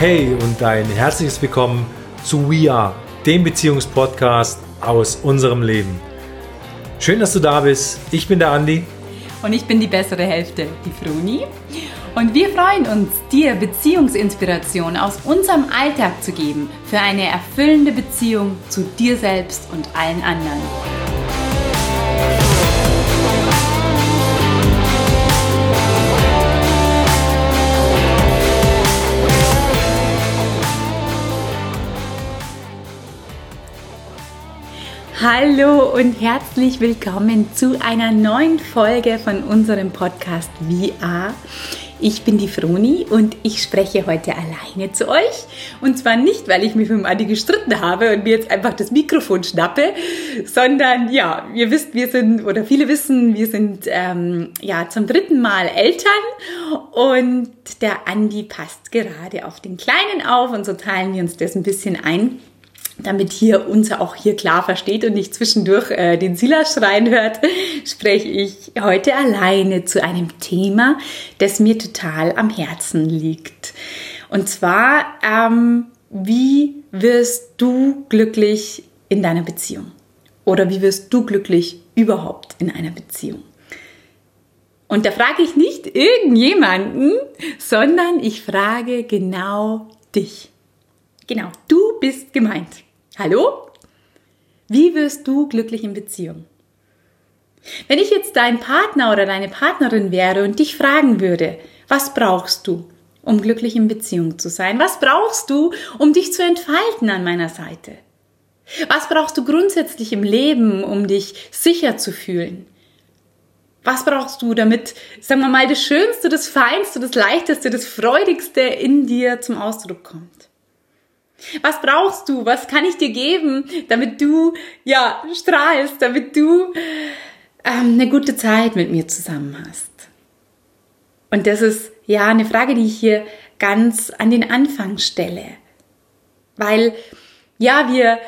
Hey und ein herzliches Willkommen zu We Are, dem Beziehungspodcast aus unserem Leben. Schön, dass du da bist. Ich bin der Andi. Und ich bin die bessere Hälfte, die Froni. Und wir freuen uns, dir Beziehungsinspiration aus unserem Alltag zu geben für eine erfüllende Beziehung zu dir selbst und allen anderen. Hallo und herzlich willkommen zu einer neuen Folge von unserem Podcast VR. Ich bin die Froni und ich spreche heute alleine zu euch. Und zwar nicht, weil ich mich mit dem Adi gestritten habe und mir jetzt einfach das Mikrofon schnappe, sondern ja, ihr wisst, wir sind, oder viele wissen, wir sind ähm, ja zum dritten Mal Eltern und der Andi passt gerade auf den Kleinen auf und so teilen wir uns das ein bisschen ein damit hier unser auch hier klar versteht und nicht zwischendurch äh, den Silas schreien hört, spreche ich heute alleine zu einem Thema, das mir total am Herzen liegt. Und zwar, ähm, wie wirst du glücklich in deiner Beziehung? Oder wie wirst du glücklich überhaupt in einer Beziehung? Und da frage ich nicht irgendjemanden, sondern ich frage genau dich. Genau, du bist gemeint. Hallo? Wie wirst du glücklich in Beziehung? Wenn ich jetzt dein Partner oder deine Partnerin wäre und dich fragen würde, was brauchst du, um glücklich in Beziehung zu sein? Was brauchst du, um dich zu entfalten an meiner Seite? Was brauchst du grundsätzlich im Leben, um dich sicher zu fühlen? Was brauchst du, damit, sagen wir mal, das Schönste, das Feinste, das Leichteste, das Freudigste in dir zum Ausdruck kommt? Was brauchst du? Was kann ich dir geben, damit du ja strahlst, damit du ähm, eine gute Zeit mit mir zusammen hast? Und das ist ja eine Frage, die ich hier ganz an den Anfang stelle, weil ja wir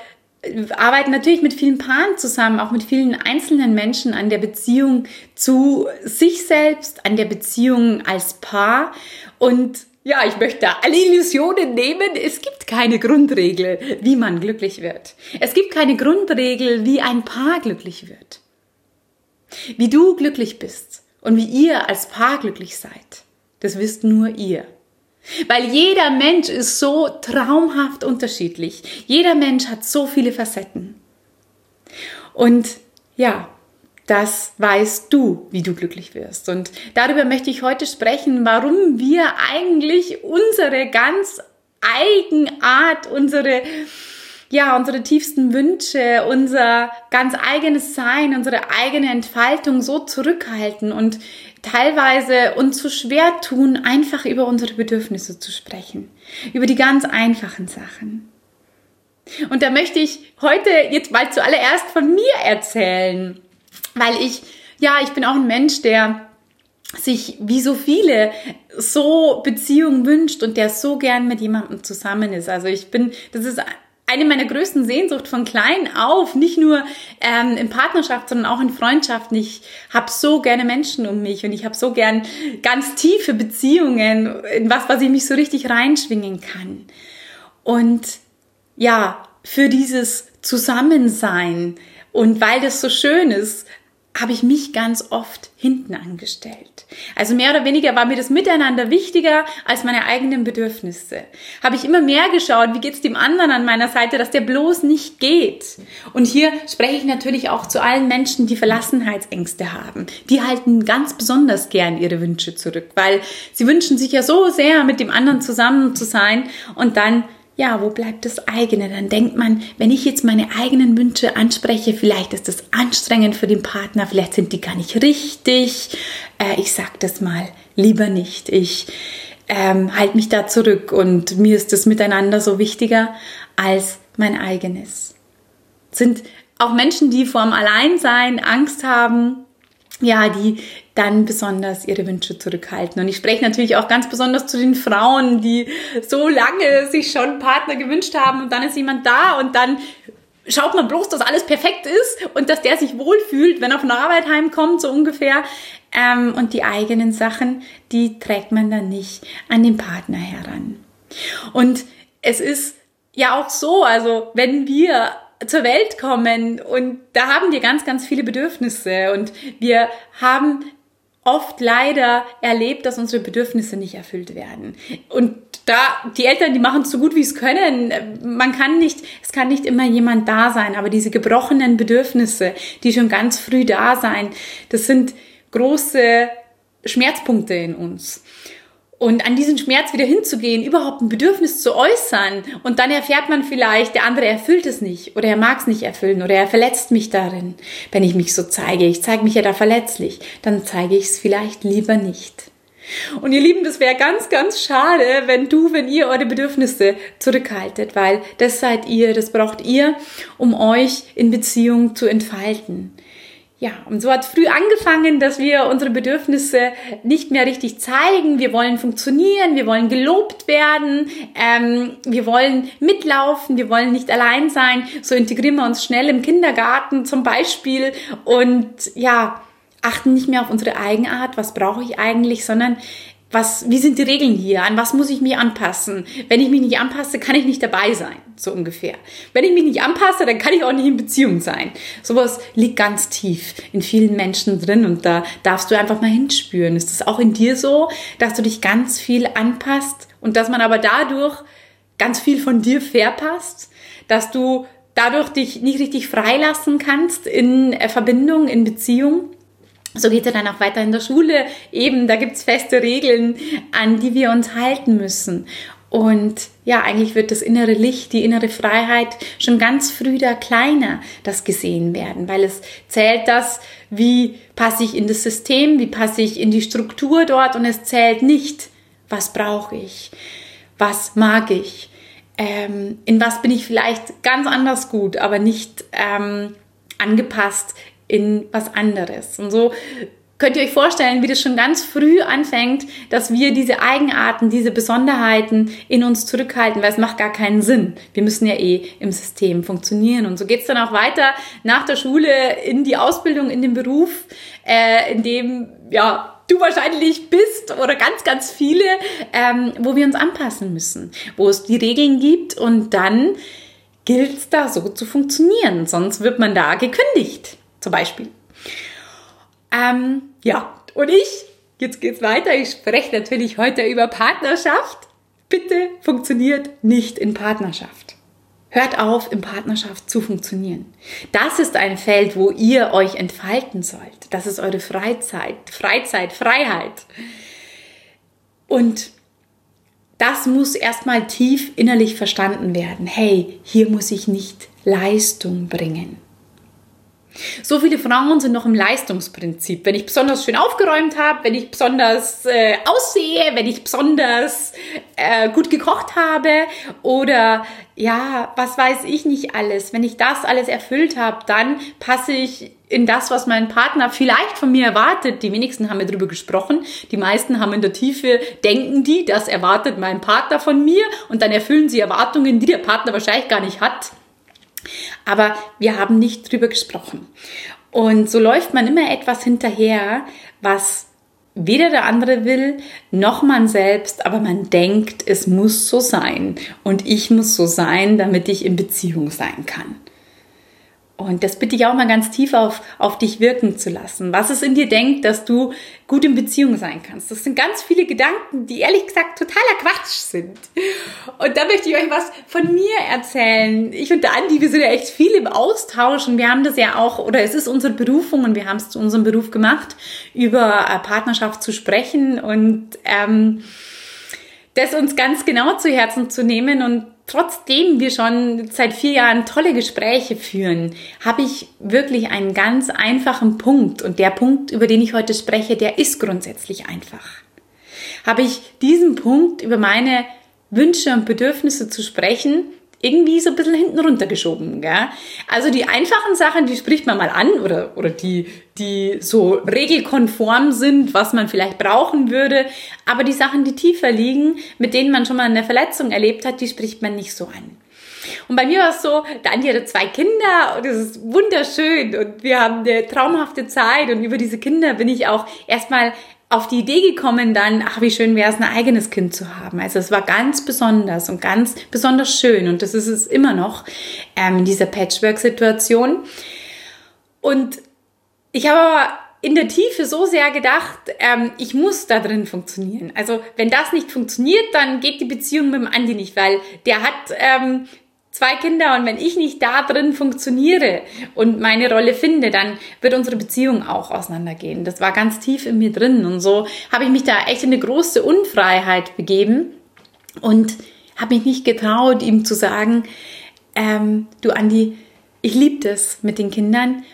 arbeiten natürlich mit vielen Paaren zusammen, auch mit vielen einzelnen Menschen an der Beziehung zu sich selbst, an der Beziehung als Paar und ja, ich möchte alle Illusionen nehmen. Es gibt keine Grundregel, wie man glücklich wird. Es gibt keine Grundregel, wie ein Paar glücklich wird. Wie du glücklich bist und wie ihr als Paar glücklich seid, das wisst nur ihr. Weil jeder Mensch ist so traumhaft unterschiedlich. Jeder Mensch hat so viele Facetten. Und ja, das weißt du, wie du glücklich wirst. Und darüber möchte ich heute sprechen, warum wir eigentlich unsere ganz Eigenart, unsere ja, unsere tiefsten Wünsche, unser ganz eigenes Sein, unsere eigene Entfaltung so zurückhalten und teilweise uns so schwer tun, einfach über unsere Bedürfnisse zu sprechen. Über die ganz einfachen Sachen. Und da möchte ich heute jetzt mal zuallererst von mir erzählen weil ich, ja, ich bin auch ein Mensch, der sich wie so viele so Beziehungen wünscht und der so gern mit jemandem zusammen ist. Also ich bin, das ist eine meiner größten Sehnsucht von klein auf, nicht nur ähm, in Partnerschaft, sondern auch in Freundschaften. Ich habe so gerne Menschen um mich und ich habe so gern ganz tiefe Beziehungen, in was, was ich mich so richtig reinschwingen kann. Und ja, für dieses Zusammensein und weil das so schön ist, habe ich mich ganz oft hinten angestellt. Also mehr oder weniger war mir das Miteinander wichtiger als meine eigenen Bedürfnisse. Habe ich immer mehr geschaut, wie geht's dem anderen an meiner Seite, dass der bloß nicht geht. Und hier spreche ich natürlich auch zu allen Menschen, die Verlassenheitsängste haben. Die halten ganz besonders gern ihre Wünsche zurück, weil sie wünschen sich ja so sehr, mit dem anderen zusammen zu sein und dann ja, wo bleibt das eigene? Dann denkt man, wenn ich jetzt meine eigenen Wünsche anspreche, vielleicht ist das anstrengend für den Partner, vielleicht sind die gar nicht richtig. Äh, ich sag das mal lieber nicht. Ich ähm, halte mich da zurück und mir ist das Miteinander so wichtiger als mein eigenes. Sind auch Menschen, die vorm Alleinsein Angst haben, ja, die dann besonders ihre Wünsche zurückhalten. Und ich spreche natürlich auch ganz besonders zu den Frauen, die so lange sich schon Partner gewünscht haben und dann ist jemand da und dann schaut man bloß, dass alles perfekt ist und dass der sich wohlfühlt, wenn er von der Arbeit heimkommt, so ungefähr. Ähm, und die eigenen Sachen, die trägt man dann nicht an den Partner heran. Und es ist ja auch so, also wenn wir zur Welt kommen und da haben wir ganz, ganz viele Bedürfnisse und wir haben oft leider erlebt, dass unsere Bedürfnisse nicht erfüllt werden. Und da, die Eltern, die machen es so gut wie es können. Man kann nicht, es kann nicht immer jemand da sein, aber diese gebrochenen Bedürfnisse, die schon ganz früh da sein, das sind große Schmerzpunkte in uns. Und an diesen Schmerz wieder hinzugehen, überhaupt ein Bedürfnis zu äußern und dann erfährt man vielleicht, der andere erfüllt es nicht oder er mag es nicht erfüllen oder er verletzt mich darin, wenn ich mich so zeige. Ich zeige mich ja da verletzlich, dann zeige ich es vielleicht lieber nicht. Und ihr Lieben, das wäre ganz, ganz schade, wenn du, wenn ihr eure Bedürfnisse zurückhaltet, weil das seid ihr, das braucht ihr, um euch in Beziehung zu entfalten. Ja, und so hat früh angefangen, dass wir unsere Bedürfnisse nicht mehr richtig zeigen. Wir wollen funktionieren, wir wollen gelobt werden, ähm, wir wollen mitlaufen, wir wollen nicht allein sein. So integrieren wir uns schnell im Kindergarten zum Beispiel und ja, achten nicht mehr auf unsere Eigenart, was brauche ich eigentlich, sondern was, wie sind die Regeln hier? An was muss ich mich anpassen? Wenn ich mich nicht anpasse, kann ich nicht dabei sein, so ungefähr. Wenn ich mich nicht anpasse, dann kann ich auch nicht in Beziehung sein. Sowas liegt ganz tief in vielen Menschen drin und da darfst du einfach mal hinspüren. Ist es auch in dir so, dass du dich ganz viel anpasst und dass man aber dadurch ganz viel von dir verpasst, dass du dadurch dich nicht richtig freilassen kannst in äh, Verbindung, in Beziehung? So geht es dann auch weiter in der Schule. Eben, da gibt's feste Regeln, an die wir uns halten müssen. Und ja, eigentlich wird das innere Licht, die innere Freiheit schon ganz früh da kleiner, das gesehen werden, weil es zählt das, wie passe ich in das System, wie passe ich in die Struktur dort und es zählt nicht, was brauche ich, was mag ich, ähm, in was bin ich vielleicht ganz anders gut, aber nicht ähm, angepasst in was anderes. Und so könnt ihr euch vorstellen, wie das schon ganz früh anfängt, dass wir diese Eigenarten, diese Besonderheiten in uns zurückhalten, weil es macht gar keinen Sinn. Wir müssen ja eh im System funktionieren. Und so geht es dann auch weiter nach der Schule in die Ausbildung, in den Beruf, äh, in dem ja du wahrscheinlich bist oder ganz, ganz viele, ähm, wo wir uns anpassen müssen, wo es die Regeln gibt und dann gilt es da so zu funktionieren, sonst wird man da gekündigt zum Beispiel. Ähm, ja, und ich, jetzt geht's weiter. Ich spreche natürlich heute über Partnerschaft. Bitte funktioniert nicht in Partnerschaft. Hört auf, in Partnerschaft zu funktionieren. Das ist ein Feld, wo ihr euch entfalten sollt. Das ist eure Freizeit, Freizeit, Freiheit. Und das muss erstmal tief innerlich verstanden werden. Hey, hier muss ich nicht Leistung bringen. So viele Frauen sind noch im Leistungsprinzip. Wenn ich besonders schön aufgeräumt habe, wenn ich besonders äh, aussehe, wenn ich besonders äh, gut gekocht habe oder ja, was weiß ich nicht alles. Wenn ich das alles erfüllt habe, dann passe ich in das, was mein Partner vielleicht von mir erwartet. Die wenigsten haben mir darüber gesprochen. Die meisten haben in der Tiefe, denken die, das erwartet mein Partner von mir und dann erfüllen sie Erwartungen, die der Partner wahrscheinlich gar nicht hat. Aber wir haben nicht drüber gesprochen. Und so läuft man immer etwas hinterher, was weder der andere will, noch man selbst, aber man denkt, es muss so sein. Und ich muss so sein, damit ich in Beziehung sein kann. Und das bitte ich auch mal ganz tief auf, auf dich wirken zu lassen. Was es in dir denkt, dass du gut in Beziehung sein kannst. Das sind ganz viele Gedanken, die ehrlich gesagt totaler Quatsch sind. Und da möchte ich euch was von mir erzählen. Ich und der Andi, wir sind ja echt viel im Austausch und wir haben das ja auch, oder es ist unsere Berufung und wir haben es zu unserem Beruf gemacht, über äh, Partnerschaft zu sprechen und ähm, das uns ganz genau zu Herzen zu nehmen und trotzdem wir schon seit vier Jahren tolle Gespräche führen, habe ich wirklich einen ganz einfachen Punkt. Und der Punkt, über den ich heute spreche, der ist grundsätzlich einfach. Habe ich diesen Punkt über meine Wünsche und Bedürfnisse zu sprechen, irgendwie so ein bisschen hinten runtergeschoben. Gell? Also die einfachen Sachen, die spricht man mal an oder, oder die, die so regelkonform sind, was man vielleicht brauchen würde. Aber die Sachen, die tiefer liegen, mit denen man schon mal eine Verletzung erlebt hat, die spricht man nicht so an. Und bei mir war es so, der Andi hatte zwei Kinder und es ist wunderschön und wir haben eine traumhafte Zeit und über diese Kinder bin ich auch erstmal auf die Idee gekommen dann, ach, wie schön wäre es, ein eigenes Kind zu haben. Also es war ganz besonders und ganz besonders schön und das ist es immer noch ähm, in dieser Patchwork-Situation. Und ich habe aber in der Tiefe so sehr gedacht, ähm, ich muss da drin funktionieren. Also wenn das nicht funktioniert, dann geht die Beziehung mit dem Andi nicht, weil der hat ähm, zwei Kinder und wenn ich nicht da drin funktioniere und meine Rolle finde, dann wird unsere Beziehung auch auseinandergehen. Das war ganz tief in mir drin und so habe ich mich da echt in eine große Unfreiheit begeben und habe mich nicht getraut, ihm zu sagen, ähm, du Andi, ich liebe das mit den Kindern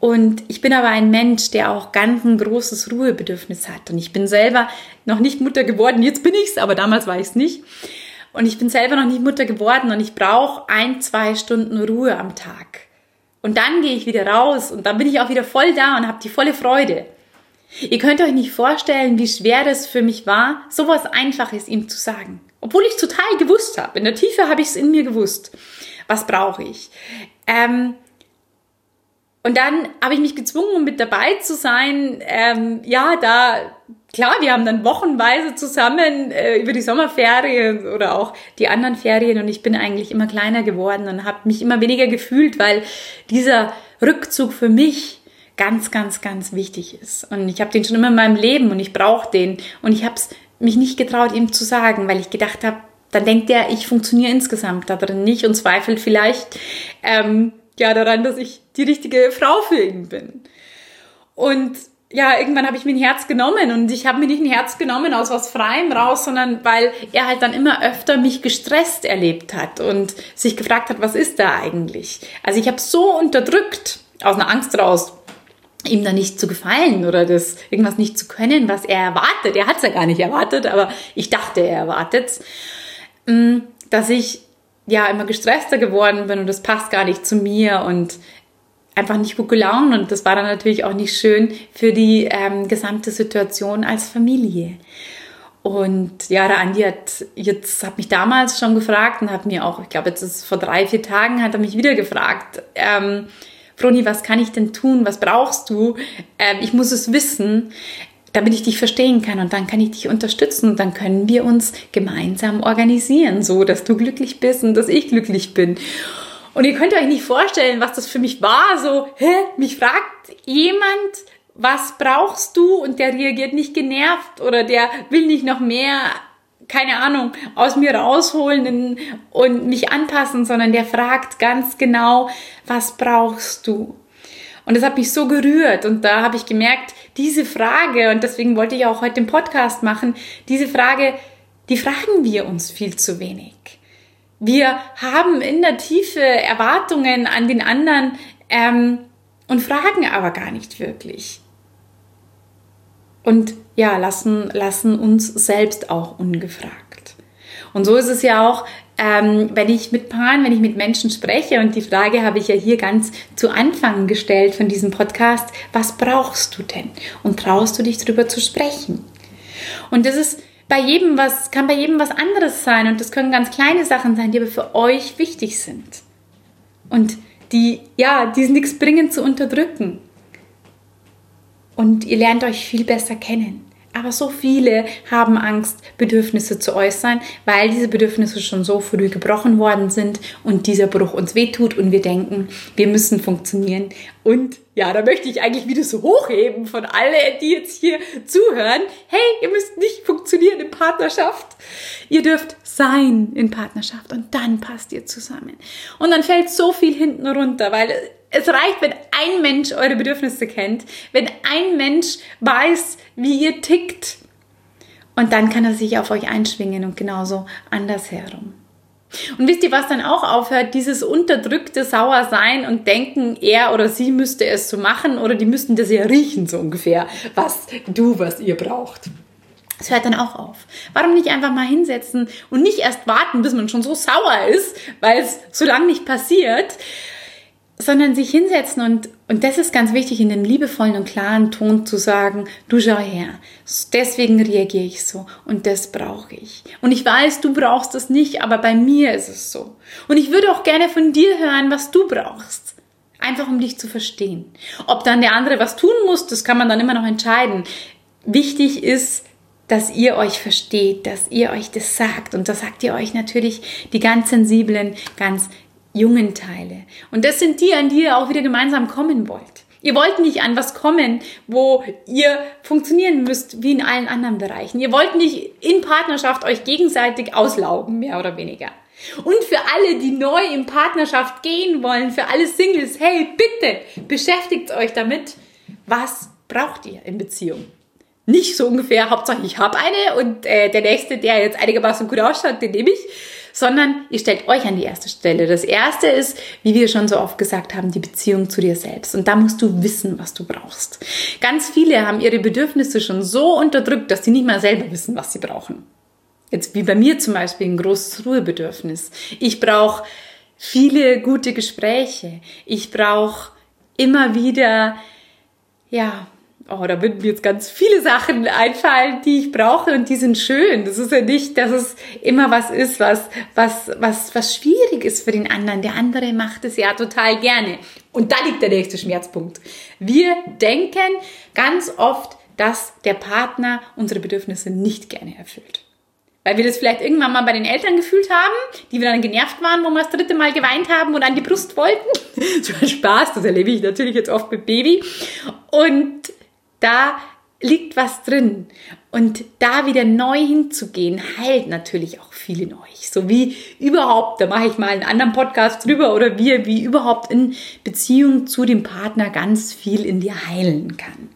und ich bin aber ein Mensch, der auch ganz ein großes Ruhebedürfnis hat und ich bin selber noch nicht Mutter geworden, jetzt bin ich's, aber damals war ich's nicht. Und ich bin selber noch nicht Mutter geworden und ich brauche ein, zwei Stunden Ruhe am Tag. Und dann gehe ich wieder raus und dann bin ich auch wieder voll da und habe die volle Freude. Ihr könnt euch nicht vorstellen, wie schwer das für mich war, sowas Einfaches ihm zu sagen. Obwohl ich total gewusst habe. In der Tiefe habe ich es in mir gewusst. Was brauche ich? Ähm, und dann habe ich mich gezwungen, um mit dabei zu sein. Ähm, ja, da, klar, wir haben dann wochenweise zusammen äh, über die Sommerferien oder auch die anderen Ferien und ich bin eigentlich immer kleiner geworden und habe mich immer weniger gefühlt, weil dieser Rückzug für mich ganz, ganz, ganz wichtig ist. Und ich habe den schon immer in meinem Leben und ich brauche den. Und ich habe es mich nicht getraut, ihm zu sagen, weil ich gedacht habe, dann denkt er, ich funktioniere insgesamt da drin nicht und zweifelt vielleicht ähm, ja daran, dass ich die richtige Frau für ihn bin. Und ja, irgendwann habe ich mir ein Herz genommen und ich habe mir nicht ein Herz genommen aus was Freiem raus, sondern weil er halt dann immer öfter mich gestresst erlebt hat und sich gefragt hat, was ist da eigentlich? Also ich habe so unterdrückt, aus einer Angst raus, ihm da nicht zu gefallen oder das irgendwas nicht zu können, was er erwartet. Er hat es ja gar nicht erwartet, aber ich dachte, er erwartet mm, dass ich ja immer gestresster geworden bin und das passt gar nicht zu mir und einfach nicht gut gelaunt und das war dann natürlich auch nicht schön für die ähm, gesamte Situation als Familie. Und ja, der Andi hat jetzt hat mich damals schon gefragt und hat mir auch, ich glaube, jetzt ist vor drei, vier Tagen hat er mich wieder gefragt, ähm, Froni, was kann ich denn tun? Was brauchst du? Ähm, ich muss es wissen, damit ich dich verstehen kann und dann kann ich dich unterstützen und dann können wir uns gemeinsam organisieren, so dass du glücklich bist und dass ich glücklich bin. Und ihr könnt euch nicht vorstellen, was das für mich war. So, hä, mich fragt jemand, was brauchst du? Und der reagiert nicht genervt oder der will nicht noch mehr, keine Ahnung, aus mir rausholen und mich anpassen, sondern der fragt ganz genau, was brauchst du? Und das hat mich so gerührt und da habe ich gemerkt, diese Frage, und deswegen wollte ich auch heute den Podcast machen, diese Frage, die fragen wir uns viel zu wenig. Wir haben in der Tiefe Erwartungen an den anderen ähm, und fragen aber gar nicht wirklich. Und ja, lassen, lassen uns selbst auch ungefragt. Und so ist es ja auch, ähm, wenn ich mit Paaren, wenn ich mit Menschen spreche, und die Frage habe ich ja hier ganz zu Anfang gestellt von diesem Podcast, was brauchst du denn? Und traust du dich darüber zu sprechen? Und das ist bei jedem was, kann bei jedem was anderes sein und das können ganz kleine Sachen sein, die aber für euch wichtig sind. Und die, ja, die nichts bringen zu unterdrücken. Und ihr lernt euch viel besser kennen. Aber so viele haben Angst, Bedürfnisse zu äußern, weil diese Bedürfnisse schon so früh gebrochen worden sind und dieser Bruch uns wehtut und wir denken, wir müssen funktionieren. Und ja, da möchte ich eigentlich wieder so hochheben von alle, die jetzt hier zuhören. Hey, ihr müsst nicht funktionieren in Partnerschaft. Ihr dürft sein in Partnerschaft und dann passt ihr zusammen. Und dann fällt so viel hinten runter, weil es reicht, wenn ein Mensch eure Bedürfnisse kennt, wenn ein Mensch weiß, wie ihr tickt. Und dann kann er sich auf euch einschwingen und genauso andersherum. Und wisst ihr, was dann auch aufhört? Dieses unterdrückte Sauersein und denken, er oder sie müsste es so machen oder die müssten das ja riechen, so ungefähr, was du, was ihr braucht. Es hört dann auch auf. Warum nicht einfach mal hinsetzen und nicht erst warten, bis man schon so sauer ist, weil es so lange nicht passiert, sondern sich hinsetzen und, und das ist ganz wichtig, in dem liebevollen und klaren Ton zu sagen, du schau her, deswegen reagiere ich so und das brauche ich. Und ich weiß, du brauchst es nicht, aber bei mir ist es so. Und ich würde auch gerne von dir hören, was du brauchst. Einfach um dich zu verstehen. Ob dann der andere was tun muss, das kann man dann immer noch entscheiden. wichtig ist, dass ihr euch versteht, dass ihr euch das sagt. Und da sagt ihr euch natürlich die ganz sensiblen, ganz jungen Teile. Und das sind die, an die ihr auch wieder gemeinsam kommen wollt. Ihr wollt nicht an was kommen, wo ihr funktionieren müsst wie in allen anderen Bereichen. Ihr wollt nicht in Partnerschaft euch gegenseitig auslaugen, mehr oder weniger. Und für alle, die neu in Partnerschaft gehen wollen, für alle Singles, hey, bitte beschäftigt euch damit, was braucht ihr in Beziehung? Nicht so ungefähr, Hauptsache ich habe eine und äh, der nächste, der jetzt einigermaßen gut ausschaut, den nehme ich, sondern ihr stellt euch an die erste Stelle. Das erste ist, wie wir schon so oft gesagt haben, die Beziehung zu dir selbst. Und da musst du wissen, was du brauchst. Ganz viele haben ihre Bedürfnisse schon so unterdrückt, dass sie nicht mal selber wissen, was sie brauchen. Jetzt wie bei mir zum Beispiel ein großes Ruhebedürfnis. Ich brauche viele gute Gespräche. Ich brauche immer wieder, ja, oh, da würden mir jetzt ganz viele Sachen einfallen, die ich brauche und die sind schön. Das ist ja nicht, dass es immer was ist, was, was, was, was schwierig ist für den anderen. Der andere macht es ja total gerne. Und da liegt der nächste Schmerzpunkt. Wir denken ganz oft, dass der Partner unsere Bedürfnisse nicht gerne erfüllt. Weil wir das vielleicht irgendwann mal bei den Eltern gefühlt haben, die wir dann genervt waren, wo wir das dritte Mal geweint haben und an die Brust wollten. so ein Spaß, das erlebe ich natürlich jetzt oft mit Baby. Und da liegt was drin. Und da wieder neu hinzugehen, heilt natürlich auch viel in euch. So wie überhaupt, da mache ich mal einen anderen Podcast drüber oder wie, wie überhaupt in Beziehung zu dem Partner ganz viel in dir heilen kann.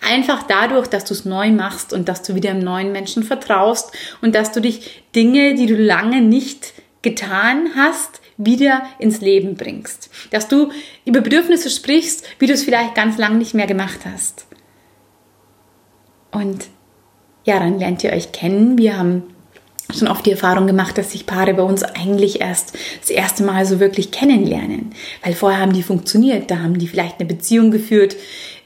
Einfach dadurch, dass du es neu machst und dass du wieder einem neuen Menschen vertraust und dass du dich Dinge, die du lange nicht getan hast, wieder ins Leben bringst. Dass du über Bedürfnisse sprichst, wie du es vielleicht ganz lang nicht mehr gemacht hast. Und ja, dann lernt ihr euch kennen. Wir haben schon oft die Erfahrung gemacht, dass sich Paare bei uns eigentlich erst das erste Mal so wirklich kennenlernen. Weil vorher haben die funktioniert. Da haben die vielleicht eine Beziehung geführt,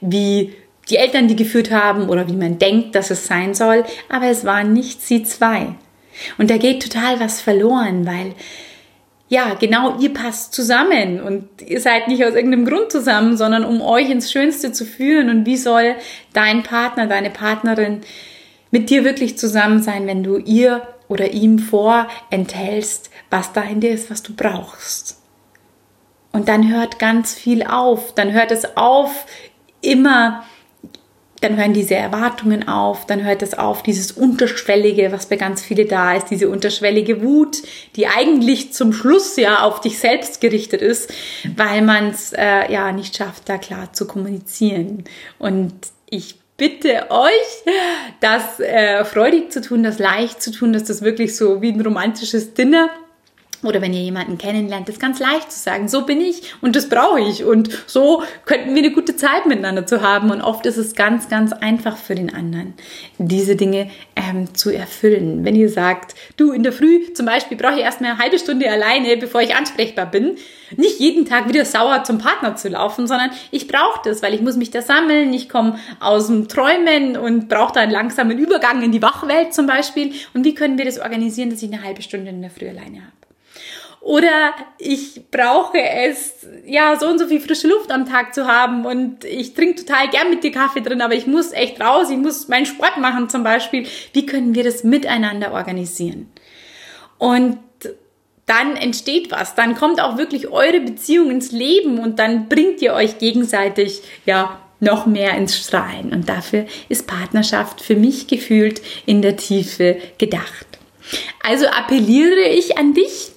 wie die Eltern die geführt haben oder wie man denkt, dass es sein soll. Aber es waren nicht sie zwei. Und da geht total was verloren, weil ja, genau, ihr passt zusammen und ihr seid nicht aus irgendeinem Grund zusammen, sondern um euch ins Schönste zu führen. Und wie soll dein Partner, deine Partnerin mit dir wirklich zusammen sein, wenn du ihr oder ihm vorenthältst, was da in dir ist, was du brauchst? Und dann hört ganz viel auf. Dann hört es auf, immer dann hören diese Erwartungen auf, dann hört es auf, dieses Unterschwellige, was bei ganz viele da ist, diese unterschwellige Wut, die eigentlich zum Schluss ja auf dich selbst gerichtet ist, weil man es äh, ja nicht schafft, da klar zu kommunizieren. Und ich bitte euch, das äh, freudig zu tun, das leicht zu tun, dass das wirklich so wie ein romantisches Dinner oder wenn ihr jemanden kennenlernt, ist ganz leicht zu sagen, so bin ich und das brauche ich und so könnten wir eine gute Zeit miteinander zu haben. Und oft ist es ganz, ganz einfach für den anderen, diese Dinge ähm, zu erfüllen. Wenn ihr sagt, du in der Früh zum Beispiel brauche ich erstmal eine halbe Stunde alleine, bevor ich ansprechbar bin, nicht jeden Tag wieder sauer zum Partner zu laufen, sondern ich brauche das, weil ich muss mich da sammeln, ich komme aus dem Träumen und brauche da einen langsamen Übergang in die Wachwelt zum Beispiel. Und wie können wir das organisieren, dass ich eine halbe Stunde in der Früh alleine habe? Oder ich brauche es, ja, so und so viel frische Luft am Tag zu haben und ich trinke total gern mit dir Kaffee drin, aber ich muss echt raus, ich muss meinen Sport machen zum Beispiel. Wie können wir das miteinander organisieren? Und dann entsteht was, dann kommt auch wirklich eure Beziehung ins Leben und dann bringt ihr euch gegenseitig, ja, noch mehr ins Strahlen. Und dafür ist Partnerschaft für mich gefühlt in der Tiefe gedacht. Also appelliere ich an dich,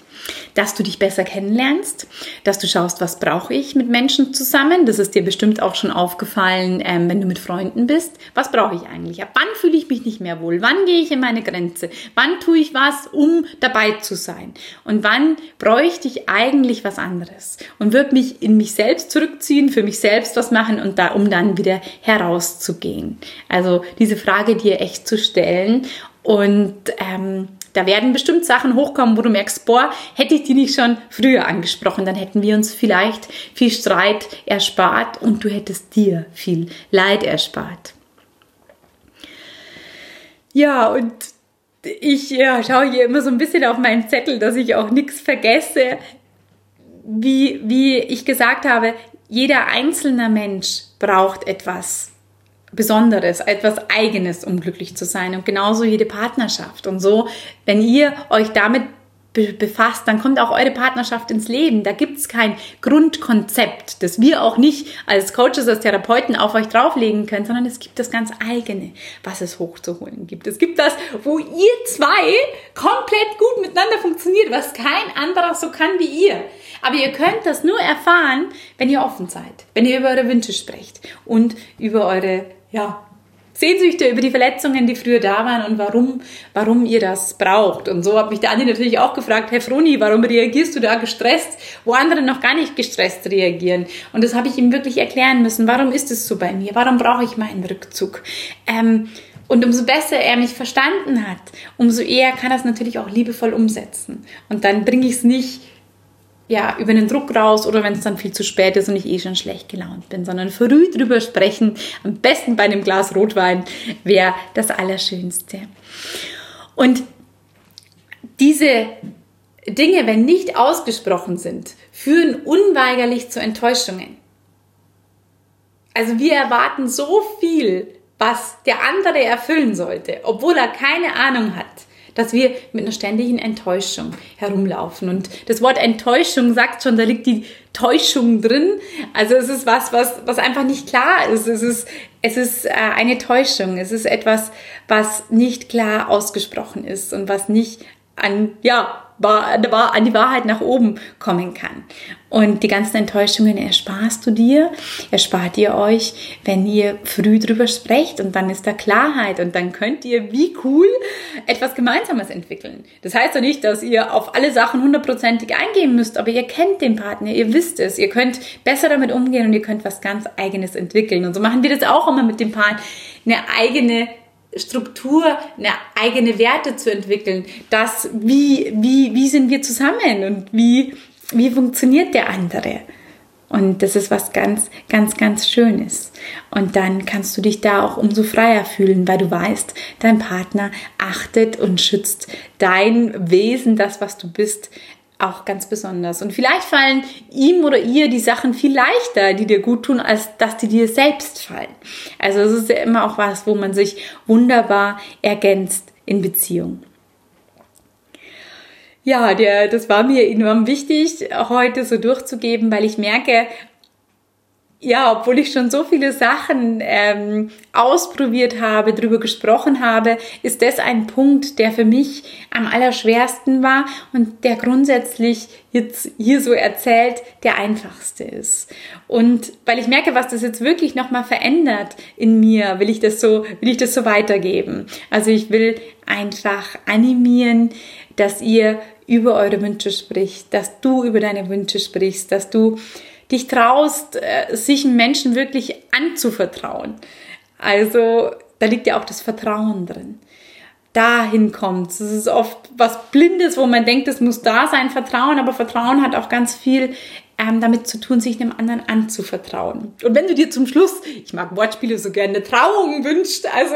dass du dich besser kennenlernst, dass du schaust, was brauche ich mit Menschen zusammen. Das ist dir bestimmt auch schon aufgefallen, ähm, wenn du mit Freunden bist. Was brauche ich eigentlich? Ab wann fühle ich mich nicht mehr wohl? Wann gehe ich in meine Grenze? Wann tue ich was, um dabei zu sein? Und wann bräuchte ich eigentlich was anderes? Und würde mich in mich selbst zurückziehen, für mich selbst was machen und da, um dann wieder herauszugehen. Also diese Frage dir echt zu stellen und ähm, da werden bestimmt Sachen hochkommen, wo du merkst, boah, hätte ich die nicht schon früher angesprochen, dann hätten wir uns vielleicht viel Streit erspart und du hättest dir viel Leid erspart. Ja, und ich ja, schaue hier immer so ein bisschen auf meinen Zettel, dass ich auch nichts vergesse. Wie, wie ich gesagt habe, jeder einzelne Mensch braucht etwas Besonderes, etwas Eigenes, um glücklich zu sein. Und genauso jede Partnerschaft. Und so, wenn ihr euch damit befasst, dann kommt auch eure Partnerschaft ins Leben. Da gibt's kein Grundkonzept, das wir auch nicht als Coaches, als Therapeuten auf euch drauflegen können, sondern es gibt das ganz eigene, was es hochzuholen gibt. Es gibt das, wo ihr zwei komplett gut miteinander funktioniert, was kein anderer so kann wie ihr. Aber ihr könnt das nur erfahren, wenn ihr offen seid, wenn ihr über eure Wünsche sprecht und über eure ja, Sehnsüchte über die Verletzungen, die früher da waren und warum, warum ihr das braucht. Und so hat mich der Andi natürlich auch gefragt, Herr Froni, warum reagierst du da gestresst, wo andere noch gar nicht gestresst reagieren? Und das habe ich ihm wirklich erklären müssen. Warum ist es so bei mir? Warum brauche ich meinen Rückzug? Ähm, und umso besser er mich verstanden hat, umso eher kann er es natürlich auch liebevoll umsetzen. Und dann bringe ich es nicht ja, über den Druck raus oder wenn es dann viel zu spät ist und ich eh schon schlecht gelaunt bin, sondern früh drüber sprechen, am besten bei einem Glas Rotwein, wäre das Allerschönste. Und diese Dinge, wenn nicht ausgesprochen sind, führen unweigerlich zu Enttäuschungen. Also wir erwarten so viel, was der andere erfüllen sollte, obwohl er keine Ahnung hat dass wir mit einer ständigen Enttäuschung herumlaufen. Und das Wort Enttäuschung sagt schon, da liegt die Täuschung drin. Also es ist was, was, was einfach nicht klar ist. Es ist, es ist äh, eine Täuschung. Es ist etwas, was nicht klar ausgesprochen ist und was nicht an, ja, an die Wahrheit nach oben kommen kann. Und die ganzen Enttäuschungen ersparst du dir, erspart ihr euch, wenn ihr früh drüber sprecht und dann ist da Klarheit und dann könnt ihr wie cool etwas Gemeinsames entwickeln. Das heißt ja nicht, dass ihr auf alle Sachen hundertprozentig eingehen müsst, aber ihr kennt den Partner, ihr wisst es, ihr könnt besser damit umgehen und ihr könnt was ganz eigenes entwickeln. Und so machen wir das auch immer mit dem Paar, eine eigene Struktur, eine eigene Werte zu entwickeln. Das, wie, wie, wie sind wir zusammen und wie, wie funktioniert der andere? Und das ist was ganz, ganz, ganz Schönes. Und dann kannst du dich da auch umso freier fühlen, weil du weißt, dein Partner achtet und schützt dein Wesen, das, was du bist, auch ganz besonders. Und vielleicht fallen ihm oder ihr die Sachen viel leichter, die dir gut tun, als dass die dir selbst fallen. Also es ist ja immer auch was, wo man sich wunderbar ergänzt in Beziehung. Ja, der, das war mir enorm wichtig, heute so durchzugeben, weil ich merke, ja, obwohl ich schon so viele Sachen ähm, ausprobiert habe, drüber gesprochen habe, ist das ein Punkt, der für mich am allerschwersten war und der grundsätzlich jetzt hier so erzählt der einfachste ist. Und weil ich merke, was das jetzt wirklich nochmal verändert in mir, will ich das so, will ich das so weitergeben. Also ich will einfach animieren, dass ihr über eure Wünsche spricht, dass du über deine Wünsche sprichst, dass du dich traust, äh, sich einem Menschen wirklich anzuvertrauen. Also da liegt ja auch das Vertrauen drin. Dahin kommt. Es ist oft was Blindes, wo man denkt, es muss da sein, Vertrauen, aber Vertrauen hat auch ganz viel ähm, damit zu tun, sich einem anderen anzuvertrauen. Und wenn du dir zum Schluss, ich mag Wortspiele so gerne, eine Trauung wünscht, also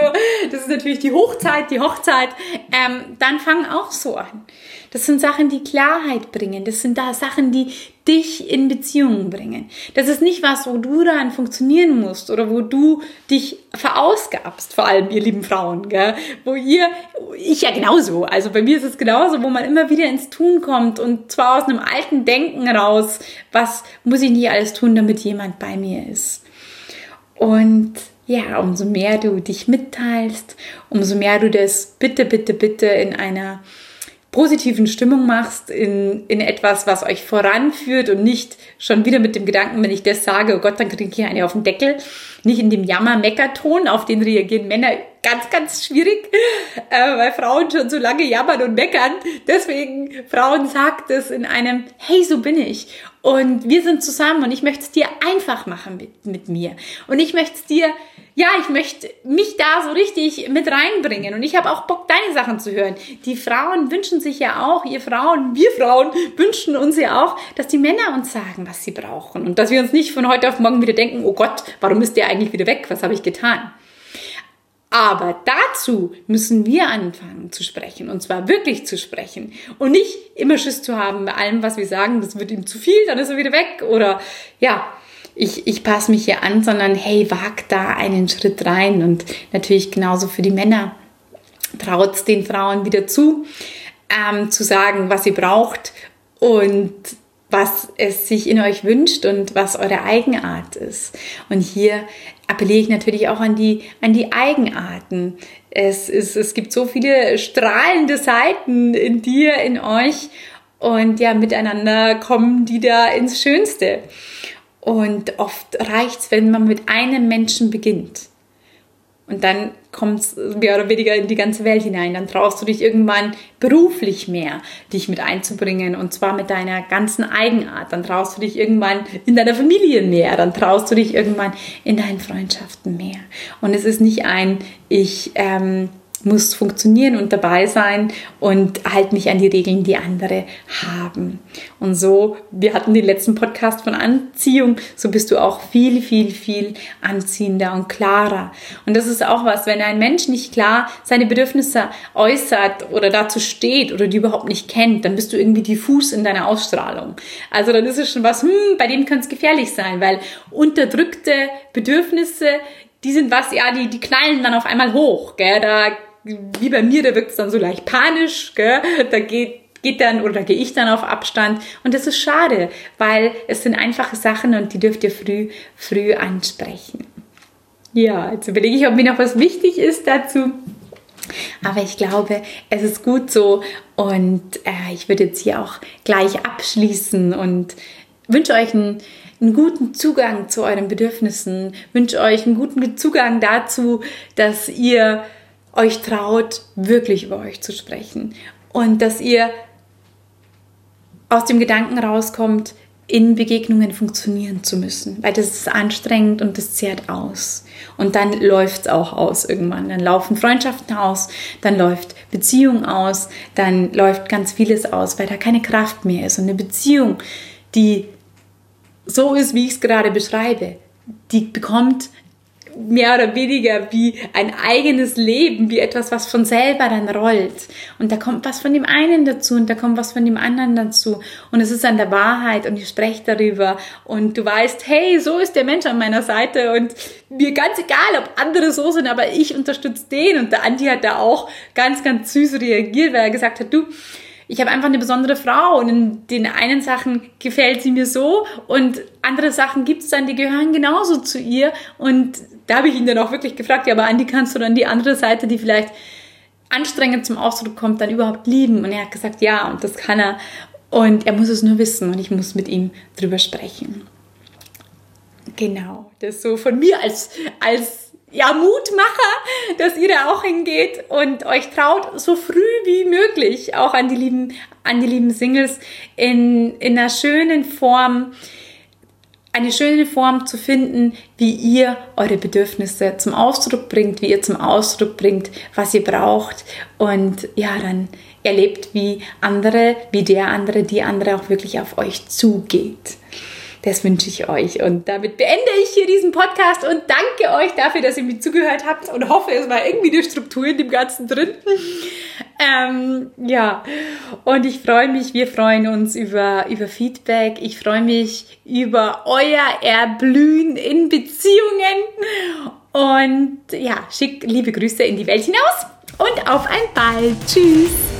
das ist natürlich die Hochzeit, die Hochzeit, ähm, dann fang auch so an. Das sind Sachen, die Klarheit bringen. Das sind da Sachen, die dich in Beziehungen bringen. Das ist nicht was, wo du dann funktionieren musst oder wo du dich verausgabst, vor allem ihr lieben Frauen, gell? wo ihr, ich ja genauso, also bei mir ist es genauso, wo man immer wieder ins Tun kommt und zwar aus einem alten Denken raus, was muss ich nicht alles tun, damit jemand bei mir ist. Und ja, umso mehr du dich mitteilst, umso mehr du das bitte, bitte, bitte in einer positiven Stimmung machst, in, in etwas, was euch voranführt und nicht schon wieder mit dem Gedanken, wenn ich das sage, oh Gott, dann kriege ich hier eine auf den Deckel, nicht in dem Jammer-Mecker-Ton, auf den reagieren Männer ganz, ganz schwierig, äh, weil Frauen schon so lange jammern und meckern. Deswegen, Frauen sagt es in einem, hey, so bin ich. Und wir sind zusammen und ich möchte es dir einfach machen mit, mit mir. Und ich möchte es dir ja, ich möchte mich da so richtig mit reinbringen. Und ich habe auch Bock, deine Sachen zu hören. Die Frauen wünschen sich ja auch, ihr Frauen, wir Frauen wünschen uns ja auch, dass die Männer uns sagen, was sie brauchen. Und dass wir uns nicht von heute auf morgen wieder denken, oh Gott, warum ist der eigentlich wieder weg? Was habe ich getan? Aber dazu müssen wir anfangen zu sprechen. Und zwar wirklich zu sprechen. Und nicht immer Schiss zu haben bei allem, was wir sagen, das wird ihm zu viel, dann ist er wieder weg. Oder ja, ich, ich passe mich hier an, sondern hey, wag da einen Schritt rein. Und natürlich genauso für die Männer. Traut den Frauen wieder zu, ähm, zu sagen, was sie braucht und was es sich in euch wünscht und was eure Eigenart ist. Und hier appelliere ich natürlich auch an die, an die Eigenarten. Es, ist, es gibt so viele strahlende Seiten in dir, in euch und ja, miteinander kommen die da ins Schönste. Und oft reicht es, wenn man mit einem Menschen beginnt. Und dann kommt es mehr oder weniger in die ganze Welt hinein. Dann traust du dich irgendwann beruflich mehr, dich mit einzubringen und zwar mit deiner ganzen Eigenart. Dann traust du dich irgendwann in deiner Familie mehr. Dann traust du dich irgendwann in deinen Freundschaften mehr. Und es ist nicht ein, ich ähm, muss funktionieren und dabei sein und halt mich an die Regeln, die andere haben. Und so, wir hatten den letzten Podcast von Anziehung, so bist du auch viel, viel, viel anziehender und klarer. Und das ist auch was, wenn ein Mensch nicht klar seine Bedürfnisse äußert oder dazu steht oder die überhaupt nicht kennt, dann bist du irgendwie diffus in deiner Ausstrahlung. Also dann ist es schon was, hm, bei dem kann es gefährlich sein, weil unterdrückte Bedürfnisse die sind was, ja, die, die knallen dann auf einmal hoch, gell? Da wie bei mir, da wirkt es dann so leicht panisch, gell? da geht geht dann oder gehe ich dann auf Abstand und das ist schade, weil es sind einfache Sachen und die dürft ihr früh früh ansprechen. Ja, jetzt überlege ich, ob mir noch was wichtig ist dazu. Aber ich glaube, es ist gut so und äh, ich würde jetzt hier auch gleich abschließen und wünsche euch einen, einen guten Zugang zu euren Bedürfnissen, wünsche euch einen guten Zugang dazu, dass ihr euch traut, wirklich über euch zu sprechen und dass ihr aus dem Gedanken rauskommt, in Begegnungen funktionieren zu müssen, weil das ist anstrengend und das zehrt aus. Und dann läuft es auch aus irgendwann. Dann laufen Freundschaften aus, dann läuft Beziehung aus, dann läuft ganz vieles aus, weil da keine Kraft mehr ist. Und eine Beziehung, die so ist, wie ich es gerade beschreibe, die bekommt mehr oder weniger wie ein eigenes Leben, wie etwas, was von selber dann rollt. Und da kommt was von dem einen dazu und da kommt was von dem anderen dazu. Und es ist an der Wahrheit und ihr sprecht darüber und du weißt, hey, so ist der Mensch an meiner Seite und mir ganz egal, ob andere so sind, aber ich unterstütze den. Und der Andi hat da auch ganz, ganz süß reagiert, weil er gesagt hat, du, ich habe einfach eine besondere Frau und in den einen Sachen gefällt sie mir so und andere Sachen gibt es dann, die gehören genauso zu ihr und da habe ich ihn dann auch wirklich gefragt, ja, aber Andi, kannst du dann die andere Seite, die vielleicht anstrengend zum Ausdruck kommt, dann überhaupt lieben? Und er hat gesagt, ja, und das kann er. Und er muss es nur wissen und ich muss mit ihm drüber sprechen. Genau, das so von mir als, als ja, Mutmacher, dass ihr da auch hingeht und euch traut, so früh wie möglich auch an die lieben, an die lieben Singles in, in einer schönen Form eine schöne Form zu finden, wie ihr eure Bedürfnisse zum Ausdruck bringt, wie ihr zum Ausdruck bringt, was ihr braucht und ja, dann erlebt, wie andere, wie der andere, die andere auch wirklich auf euch zugeht. Das wünsche ich euch. Und damit beende ich hier diesen Podcast und danke euch dafür, dass ihr mir zugehört habt und hoffe, es war irgendwie eine Struktur in dem Ganzen drin. Ähm, ja, und ich freue mich, wir freuen uns über, über Feedback. Ich freue mich über euer Erblühen in Beziehungen. Und ja, schick liebe Grüße in die Welt hinaus und auf ein Ball. Tschüss.